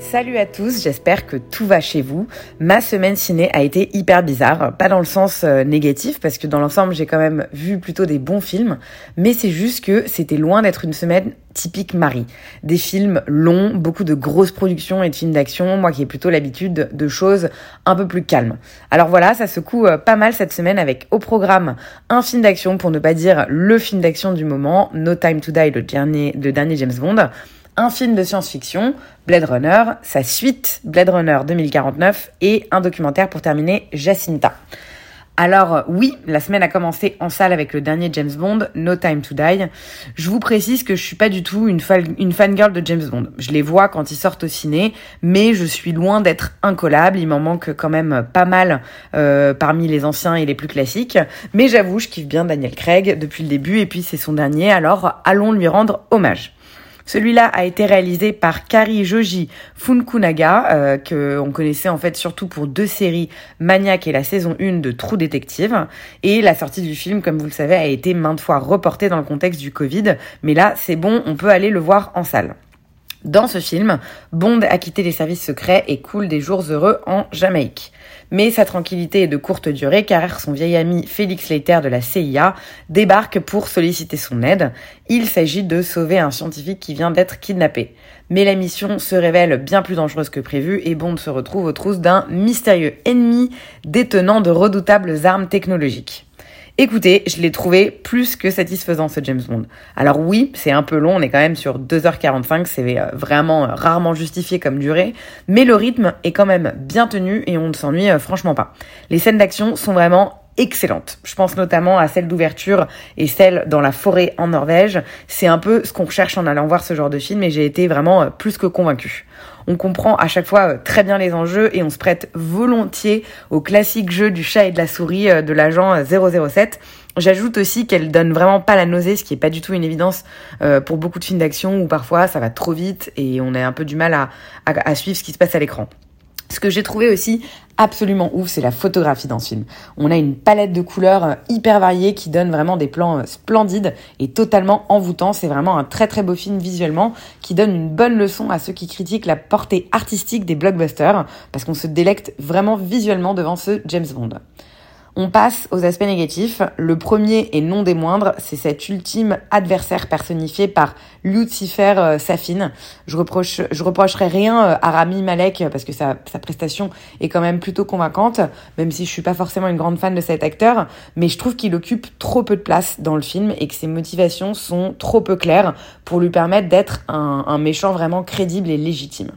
Salut à tous, j'espère que tout va chez vous. Ma semaine ciné a été hyper bizarre, pas dans le sens euh, négatif, parce que dans l'ensemble j'ai quand même vu plutôt des bons films, mais c'est juste que c'était loin d'être une semaine typique Marie. Des films longs, beaucoup de grosses productions et de films d'action, moi qui ai plutôt l'habitude de choses un peu plus calmes. Alors voilà, ça secoue euh, pas mal cette semaine avec au programme un film d'action, pour ne pas dire le film d'action du moment, No Time to Die, le dernier, le dernier James Bond un film de science-fiction, Blade Runner, sa suite Blade Runner 2049 et un documentaire pour terminer, Jacinta. Alors oui, la semaine a commencé en salle avec le dernier James Bond, No Time to Die. Je vous précise que je suis pas du tout une, fan, une fangirl de James Bond. Je les vois quand ils sortent au ciné, mais je suis loin d'être incollable. Il m'en manque quand même pas mal euh, parmi les anciens et les plus classiques. Mais j'avoue, je kiffe bien Daniel Craig depuis le début et puis c'est son dernier, alors allons lui rendre hommage. Celui-là a été réalisé par Kari Joji Funkunaga, euh, que on connaissait en fait surtout pour deux séries, Maniac et la saison 1 de True Detective. Et la sortie du film, comme vous le savez, a été maintes fois reportée dans le contexte du Covid. Mais là, c'est bon, on peut aller le voir en salle. Dans ce film, Bond a quitté les services secrets et coule des jours heureux en Jamaïque. Mais sa tranquillité est de courte durée car son vieil ami Félix Leiter de la CIA débarque pour solliciter son aide. Il s'agit de sauver un scientifique qui vient d'être kidnappé. Mais la mission se révèle bien plus dangereuse que prévu et Bond se retrouve aux trousses d'un mystérieux ennemi détenant de redoutables armes technologiques. Écoutez, je l'ai trouvé plus que satisfaisant ce James Bond. Alors oui, c'est un peu long, on est quand même sur 2h45, c'est vraiment rarement justifié comme durée, mais le rythme est quand même bien tenu et on ne s'ennuie franchement pas. Les scènes d'action sont vraiment excellentes. Je pense notamment à celle d'ouverture et celle dans la forêt en Norvège. C'est un peu ce qu'on recherche en allant voir ce genre de film et j'ai été vraiment plus que convaincue. On comprend à chaque fois très bien les enjeux et on se prête volontiers au classique jeu du chat et de la souris de l'agent 007. J'ajoute aussi qu'elle donne vraiment pas la nausée, ce qui est pas du tout une évidence euh, pour beaucoup de films d'action où parfois ça va trop vite et on a un peu du mal à suivre ce qui se passe à l'écran. Ce que j'ai trouvé aussi absolument ouf, c'est la photographie dans ce film. On a une palette de couleurs hyper variée qui donne vraiment des plans splendides et totalement envoûtants. C'est vraiment un très très beau film visuellement qui donne une bonne leçon à ceux qui critiquent la portée artistique des blockbusters parce qu'on se délecte vraiment visuellement devant ce James Bond. On passe aux aspects négatifs. Le premier et non des moindres, c'est cet ultime adversaire personnifié par Lucifer euh, Safin. Je reproche, je reprocherai rien euh, à Rami Malek parce que sa, sa prestation est quand même plutôt convaincante, même si je suis pas forcément une grande fan de cet acteur, mais je trouve qu'il occupe trop peu de place dans le film et que ses motivations sont trop peu claires pour lui permettre d'être un méchant vraiment crédible et légitime.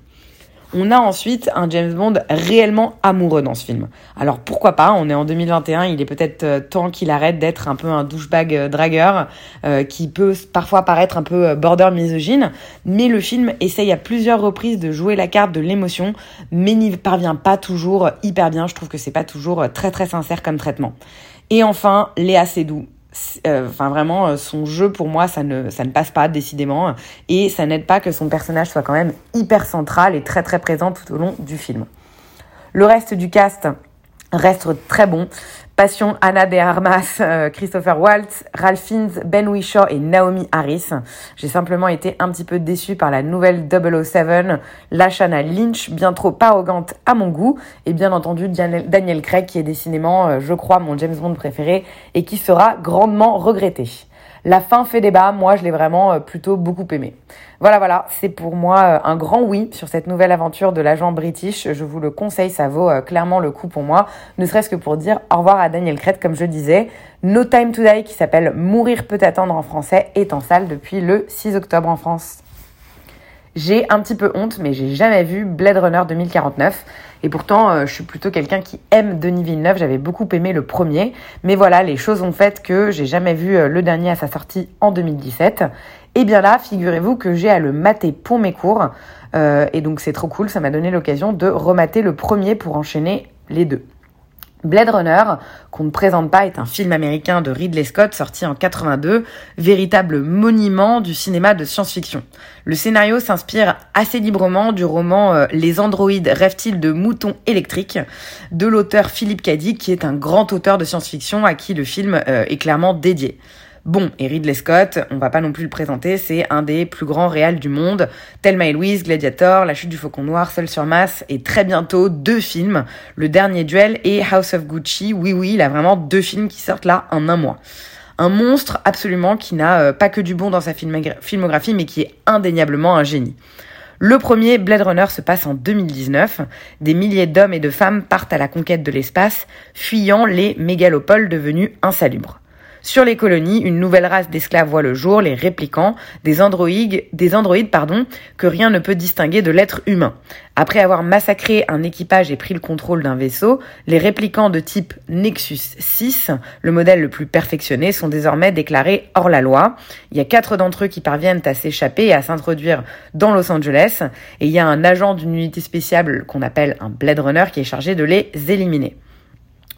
On a ensuite un James Bond réellement amoureux dans ce film. Alors pourquoi pas, on est en 2021, il est peut-être temps qu'il arrête d'être un peu un douchebag dragueur euh, qui peut parfois paraître un peu border misogyne, mais le film essaye à plusieurs reprises de jouer la carte de l'émotion, mais n'y parvient pas toujours hyper bien, je trouve que c'est pas toujours très très sincère comme traitement. Et enfin, Léa Seydoux, enfin vraiment son jeu pour moi ça ne ça ne passe pas décidément et ça n'aide pas que son personnage soit quand même hyper central et très très présent tout au long du film. Le reste du cast reste très bon. Passion, Anna de Armas, euh, Christopher Waltz, Ralph Fiennes, Ben Whishaw et Naomi Harris. J'ai simplement été un petit peu déçue par la nouvelle 007, Lashana Lynch, bien trop arrogante à mon goût, et bien entendu Daniel Craig qui est décidément, euh, je crois, mon James Bond préféré et qui sera grandement regretté. La fin fait débat, moi je l'ai vraiment plutôt beaucoup aimé. Voilà, voilà, c'est pour moi un grand oui sur cette nouvelle aventure de l'agent british. Je vous le conseille, ça vaut clairement le coup pour moi, ne serait-ce que pour dire au revoir à Daniel Craig, comme je disais. No Time to Die, qui s'appelle Mourir peut attendre en français, est en salle depuis le 6 octobre en France. J'ai un petit peu honte, mais j'ai jamais vu Blade Runner 2049. Et pourtant, euh, je suis plutôt quelqu'un qui aime Denis Villeneuve. J'avais beaucoup aimé le premier. Mais voilà, les choses ont fait que j'ai jamais vu euh, le dernier à sa sortie en 2017. Et bien là, figurez-vous que j'ai à le mater pour mes cours. et donc c'est trop cool, ça m'a donné l'occasion de remater le premier pour enchaîner les deux. Blade Runner, qu'on ne présente pas, est un film américain de Ridley Scott sorti en 82, véritable monument du cinéma de science-fiction. Le scénario s'inspire assez librement du roman euh, Les androïdes rêvent-ils de moutons électriques de l'auteur Philippe Cadic, qui est un grand auteur de science-fiction à qui le film euh, est clairement dédié. Bon, et Ridley Scott, on va pas non plus le présenter, c'est un des plus grands réals du monde. Thelma et Louise, Gladiator, La chute du faucon noir, Seul sur masse, et très bientôt deux films, Le dernier duel et House of Gucci. Oui, oui, il a vraiment deux films qui sortent là en un mois. Un monstre absolument qui n'a euh, pas que du bon dans sa filmographie, mais qui est indéniablement un génie. Le premier, Blade Runner, se passe en 2019. Des milliers d'hommes et de femmes partent à la conquête de l'espace, fuyant les mégalopoles devenus insalubres. Sur les colonies, une nouvelle race d'esclaves voit le jour, les réplicants, des androïdes, des androïdes pardon, que rien ne peut distinguer de l'être humain. Après avoir massacré un équipage et pris le contrôle d'un vaisseau, les réplicants de type Nexus 6, le modèle le plus perfectionné, sont désormais déclarés hors la loi. Il y a quatre d'entre eux qui parviennent à s'échapper et à s'introduire dans Los Angeles, et il y a un agent d'une unité spéciale qu'on appelle un Blade Runner qui est chargé de les éliminer.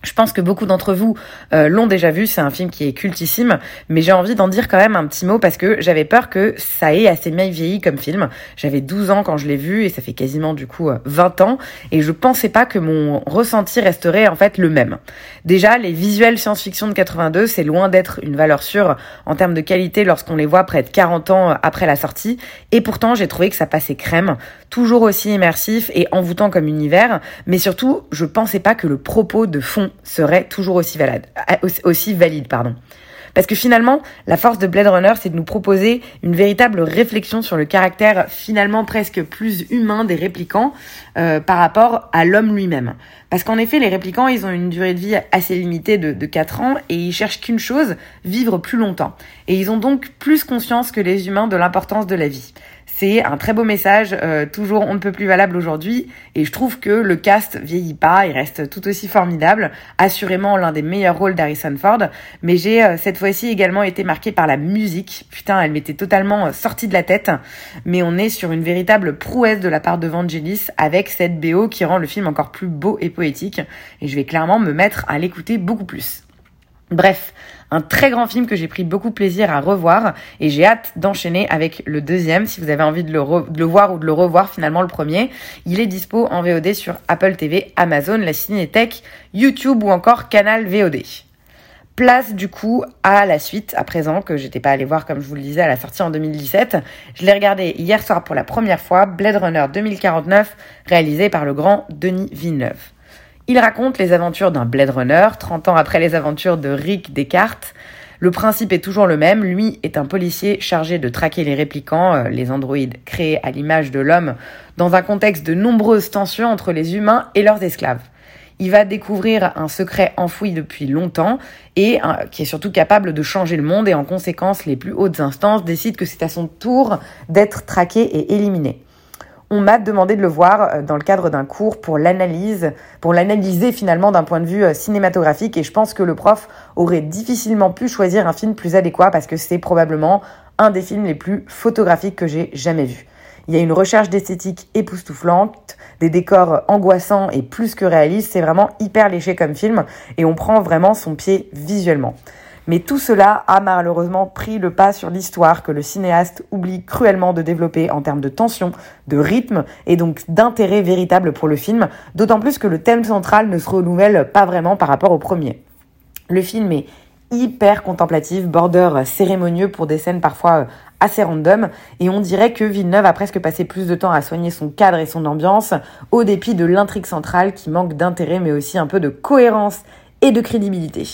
Je pense que beaucoup d'entre vous euh, l'ont déjà vu, c'est un film qui est cultissime, mais j'ai envie d'en dire quand même un petit mot parce que j'avais peur que ça ait assez mal vieilli comme film. J'avais 12 ans quand je l'ai vu et ça fait quasiment du coup 20 euh, ans et je pensais pas que mon ressenti resterait en fait le même. Déjà, les visuels science-fiction de 82, c'est loin d'être une valeur sûre en termes de qualité lorsqu'on les voit près de 40 ans après la sortie et pourtant j'ai trouvé que ça passait crème, toujours aussi immersif et envoûtant comme univers, mais surtout, je pensais pas que le propos de fond serait toujours aussi valide. Parce que finalement, la force de Blade Runner, c'est de nous proposer une véritable réflexion sur le caractère finalement presque plus humain des réplicants euh, par rapport à l'homme lui-même. Parce qu'en effet, les réplicants, ils ont une durée de vie assez limitée de, de 4 ans et ils cherchent qu'une chose, vivre plus longtemps. Et ils ont donc plus conscience que les humains de l'importance de la vie. C'est un très beau message, euh, toujours on ne peut plus valable aujourd'hui, et je trouve que le cast vieillit pas, il reste tout aussi formidable, assurément l'un des meilleurs rôles d'Harrison Ford, mais j'ai euh, cette fois-ci également été marqué par la musique, putain elle m'était totalement euh, sortie de la tête, mais on est sur une véritable prouesse de la part de Vangelis avec cette BO qui rend le film encore plus beau et poétique, et je vais clairement me mettre à l'écouter beaucoup plus. Bref, un très grand film que j'ai pris beaucoup plaisir à revoir et j'ai hâte d'enchaîner avec le deuxième si vous avez envie de le, le, voir ou de le revoir finalement le premier. Il est dispo en VOD sur Apple TV, Amazon, la Cinétech, YouTube ou encore Canal VOD. Place du coup à la suite à présent que j'étais pas allé voir comme je vous le disais à la sortie en 2017. Je l'ai regardé hier soir pour la première fois, Blade Runner 2049 réalisé par le grand Denis Villeneuve. Il raconte les aventures d'un Blade Runner, 30 ans après les aventures de Rick Descartes. Le principe est toujours le même, lui est un policier chargé de traquer les réplicants, euh, les androïdes créés à l'image de l'homme, dans un contexte de nombreuses tensions entre les humains et leurs esclaves. Il va découvrir un secret enfoui depuis longtemps et qui est surtout capable de changer le monde et en conséquence les plus hautes instances décident que c'est à son tour d'être traqué et éliminé on m'a demandé de le voir euh, dans le cadre d'un cours pour l'analyse, pour l'analyser finalement d'un point de vue euh, cinématographique et je pense que le prof aurait difficilement pu choisir un film plus adéquat parce que c'est probablement un des films les plus photographiques que j'ai jamais vu. Il y a une recherche d'esthétique époustouflante, des décors angoissants et plus que réalistes, c'est vraiment hyper léché comme film et on prend vraiment son pied visuellement. Mais tout cela a malheureusement pris le pas sur l'histoire que le cinéaste oublie cruellement de développer en termes de tension, de rythme et donc d'intérêt véritable pour le film, d'autant plus que le thème central ne se renouvelle pas vraiment par rapport au premier. Le film est hyper contemplatif, border cérémonieux pour des scènes parfois euh, assez random et on dirait que Villeneuve a presque passé plus de temps à soigner son cadre et son ambiance au dépit de l'intrigue centrale qui manque d'intérêt mais aussi un peu de cohérence et de crédibilité.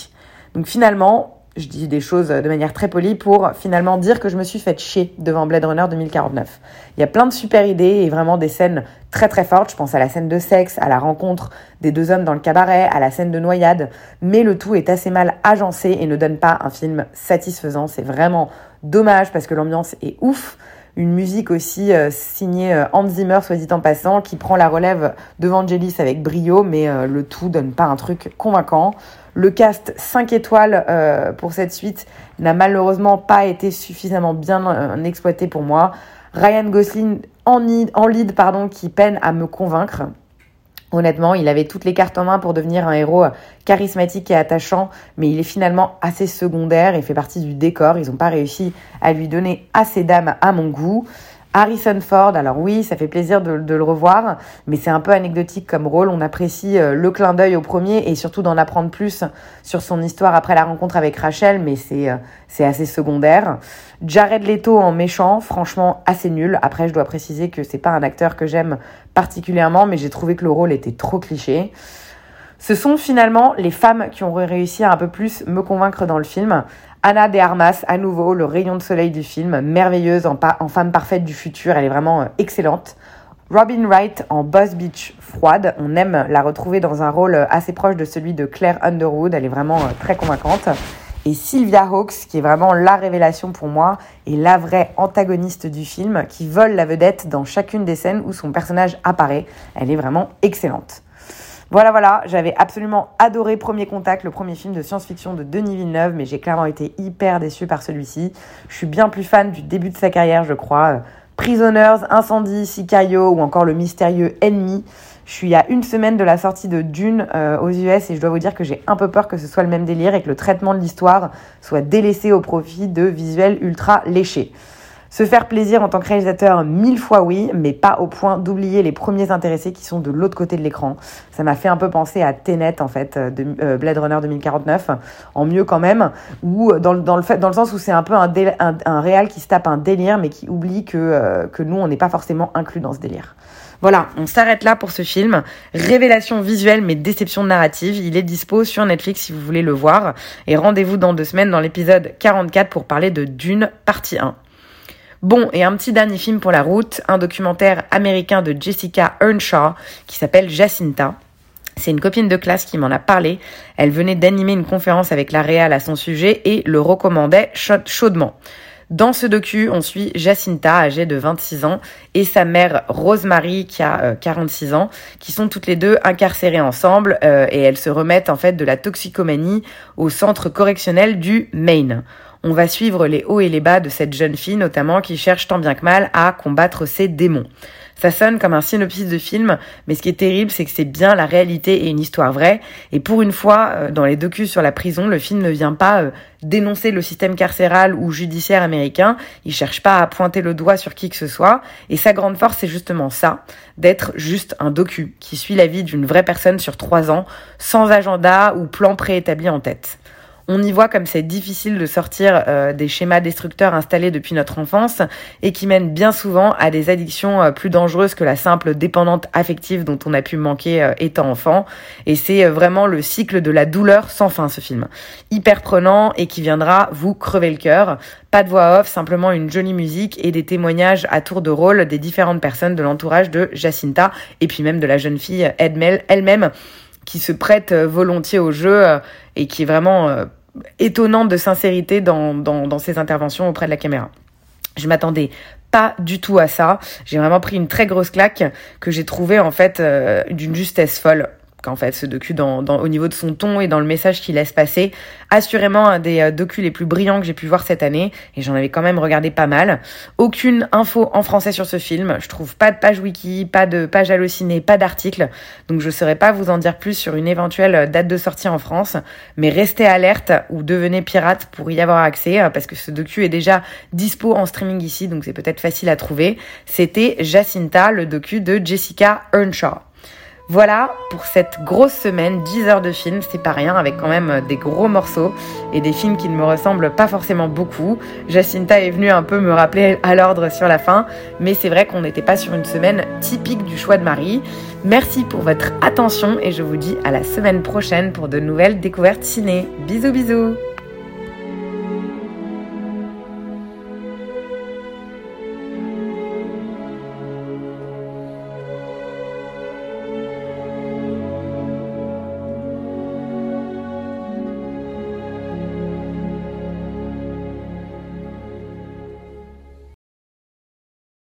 Donc finalement, je dis des choses de manière très polie pour finalement dire que je me suis fait chier devant Blade Runner 2049. Il y a plein de super idées et vraiment des scènes très très fortes. Je pense à la scène de sexe, à la rencontre des deux hommes dans le cabaret, à la scène de noyade. Mais le tout est assez mal agencé et ne donne pas un film satisfaisant. C'est vraiment dommage parce que l'ambiance est ouf une musique aussi euh, signée euh, Hans Zimmer, soit dit en passant, qui prend la relève de Vangelis avec brio, mais euh, le tout donne pas un truc convaincant. Le cast 5 étoiles euh, pour cette suite n'a malheureusement pas été suffisamment bien euh, exploité pour moi. Ryan Gosling en, en lead pardon, qui peine à me convaincre. Honnêtement, il avait toutes les cartes en main pour devenir un héros charismatique et attachant, mais il est finalement assez secondaire et fait partie du décor. Ils n'ont pas réussi à lui donner assez d'âme à mon goût. Harrison Ford, alors oui, ça fait plaisir de, le revoir, mais c'est un peu anecdotique comme rôle. On apprécie euh, le clin d'œil au premier et surtout d'en apprendre plus sur son histoire après la rencontre avec Rachel, mais c'est euh, c'est assez secondaire. Jared Leto en méchant, franchement assez nul. Après, je dois préciser que c'est pas un acteur que j'aime particulièrement, mais j'ai trouvé que le rôle était trop cliché. Ce sont finalement les femmes qui ont réussi à un peu plus me convaincre dans le film. Anna de Armas, à nouveau, le rayon de soleil du film, merveilleuse en, femme parfaite du futur, elle est vraiment euh, excellente. Robin Wright en Boss Beach froide, on aime la retrouver dans un rôle euh, assez proche de celui de Claire Underwood, elle est vraiment euh, très convaincante. Et Sylvia Hawkes, qui est vraiment la révélation pour moi, et la vraie antagoniste du film, qui vole la vedette dans chacune des scènes où son personnage apparaît. Elle est vraiment excellente. Voilà, voilà, j'avais absolument adoré Premier Contact, le premier film de science-fiction de Denis Villeneuve, mais j'ai clairement été hyper déçue par celui-ci. Je suis bien plus fan du début de sa carrière, je crois. Prisoners, Incendie, Sicario ou encore le mystérieux Ennemi. Je suis à une semaine de la sortie de Dune euh, aux US et je dois vous dire que j'ai un peu peur que ce soit le même délire et que le traitement de l'histoire soit délaissé au profit de visuels ultra léchés. Se faire plaisir en tant que réalisateur, mille fois oui, mais pas au point d'oublier les premiers intéressés qui sont de l'autre côté de l'écran. Ça m'a fait un peu penser à Tenet, en fait, de euh, Blade Runner 2049, en mieux quand même, ou dans, dans, le, fait, dans le sens où c'est un peu un, un, un, réal qui se tape un délire, mais qui oublie que, euh, que nous, on n'est pas forcément inclus dans ce délire. Voilà, on s'arrête là pour ce film. Révélation visuelle mais déception narrative. Il est dispo sur Netflix si vous voulez le voir. Et rendez-vous dans deux semaines dans l'épisode 44 pour parler de Dune partie 1. Bon, et un petit dernier film pour la route, un documentaire américain de Jessica Earnshaw qui s'appelle Jacinta. C'est une copine de classe qui m'en a parlé. Elle venait d'animer une conférence avec la Réal à son sujet et le recommandait chaudement. Dans ce docu, on suit Jacinta, âgée de 26 ans, et sa mère Rosemary, qui a 46 euh, ans, qui sont toutes les deux incarcérées ensemble, euh, et elles se remettent en fait de la toxicomanie au centre correctionnel du Maine. On va suivre les hauts et les bas de cette jeune fille, notamment qui cherche tant bien que mal à combattre ses démons. Ça sonne comme un synopsis de film, mais ce qui est terrible, c'est que c'est bien la réalité et une histoire vraie. Et pour une fois, euh, dans les docus sur la prison, le film ne vient pas euh, dénoncer le système carcéral ou judiciaire américain. Il cherche pas à pointer le doigt sur qui que ce soit. Et sa grande force, c'est justement ça, d'être juste un docu qui suit la vie d'une vraie personne sur trois ans, sans agenda ou plan préétabli en tête. On y voit comme c'est difficile de sortir euh, des schémas destructeurs installés depuis notre enfance et qui mènent bien souvent à des addictions euh, plus dangereuses que la simple dépendante affective dont on a pu manquer euh, étant enfant. Et c'est vraiment le cycle de la douleur sans fin ce film. Hyper prenant et qui viendra vous crever le cœur. Pas de voix off, simplement une jolie musique et des témoignages à tour de rôle des différentes personnes de l'entourage de Jacinta et puis même de la jeune fille Edmel elle-même qui se prête volontiers au jeu et qui est vraiment étonnante de sincérité dans, dans, dans ses interventions auprès de la caméra. Je m'attendais pas du tout à ça. J'ai vraiment pris une très grosse claque que j'ai trouvé en fait euh, d'une justesse folle qu'en fait ce docu au niveau de son ton et dans le message qu'il laisse passer. Assurément un des euh, docus les plus brillants que j'ai pu voir cette année et j'en avais quand même regardé pas mal. Aucune info en français sur ce film. Je trouve pas de page wiki, pas de page hallucinée, pas d'article. Donc je saurais pas vous en dire plus sur une éventuelle date de sortie en France. Mais restez alerte ou devenez pirate pour y avoir accès euh, parce que ce docu est déjà dispo en streaming ici donc c'est peut-être facile à trouver. C'était Jacinta, le docu de Jessica Earnshaw. Voilà pour cette grosse semaine, 10 heures de film, c'est pas rien, avec quand même euh, des gros morceaux et des films qui ne me ressemblent pas forcément beaucoup. Jacinta est venue un peu me rappeler à l'ordre sur la fin, mais c'est vrai qu'on n'était pas sur une semaine typique du choix de Marie. Merci pour votre attention et je vous dis à la semaine prochaine pour de nouvelles découvertes ciné. Bisous bisous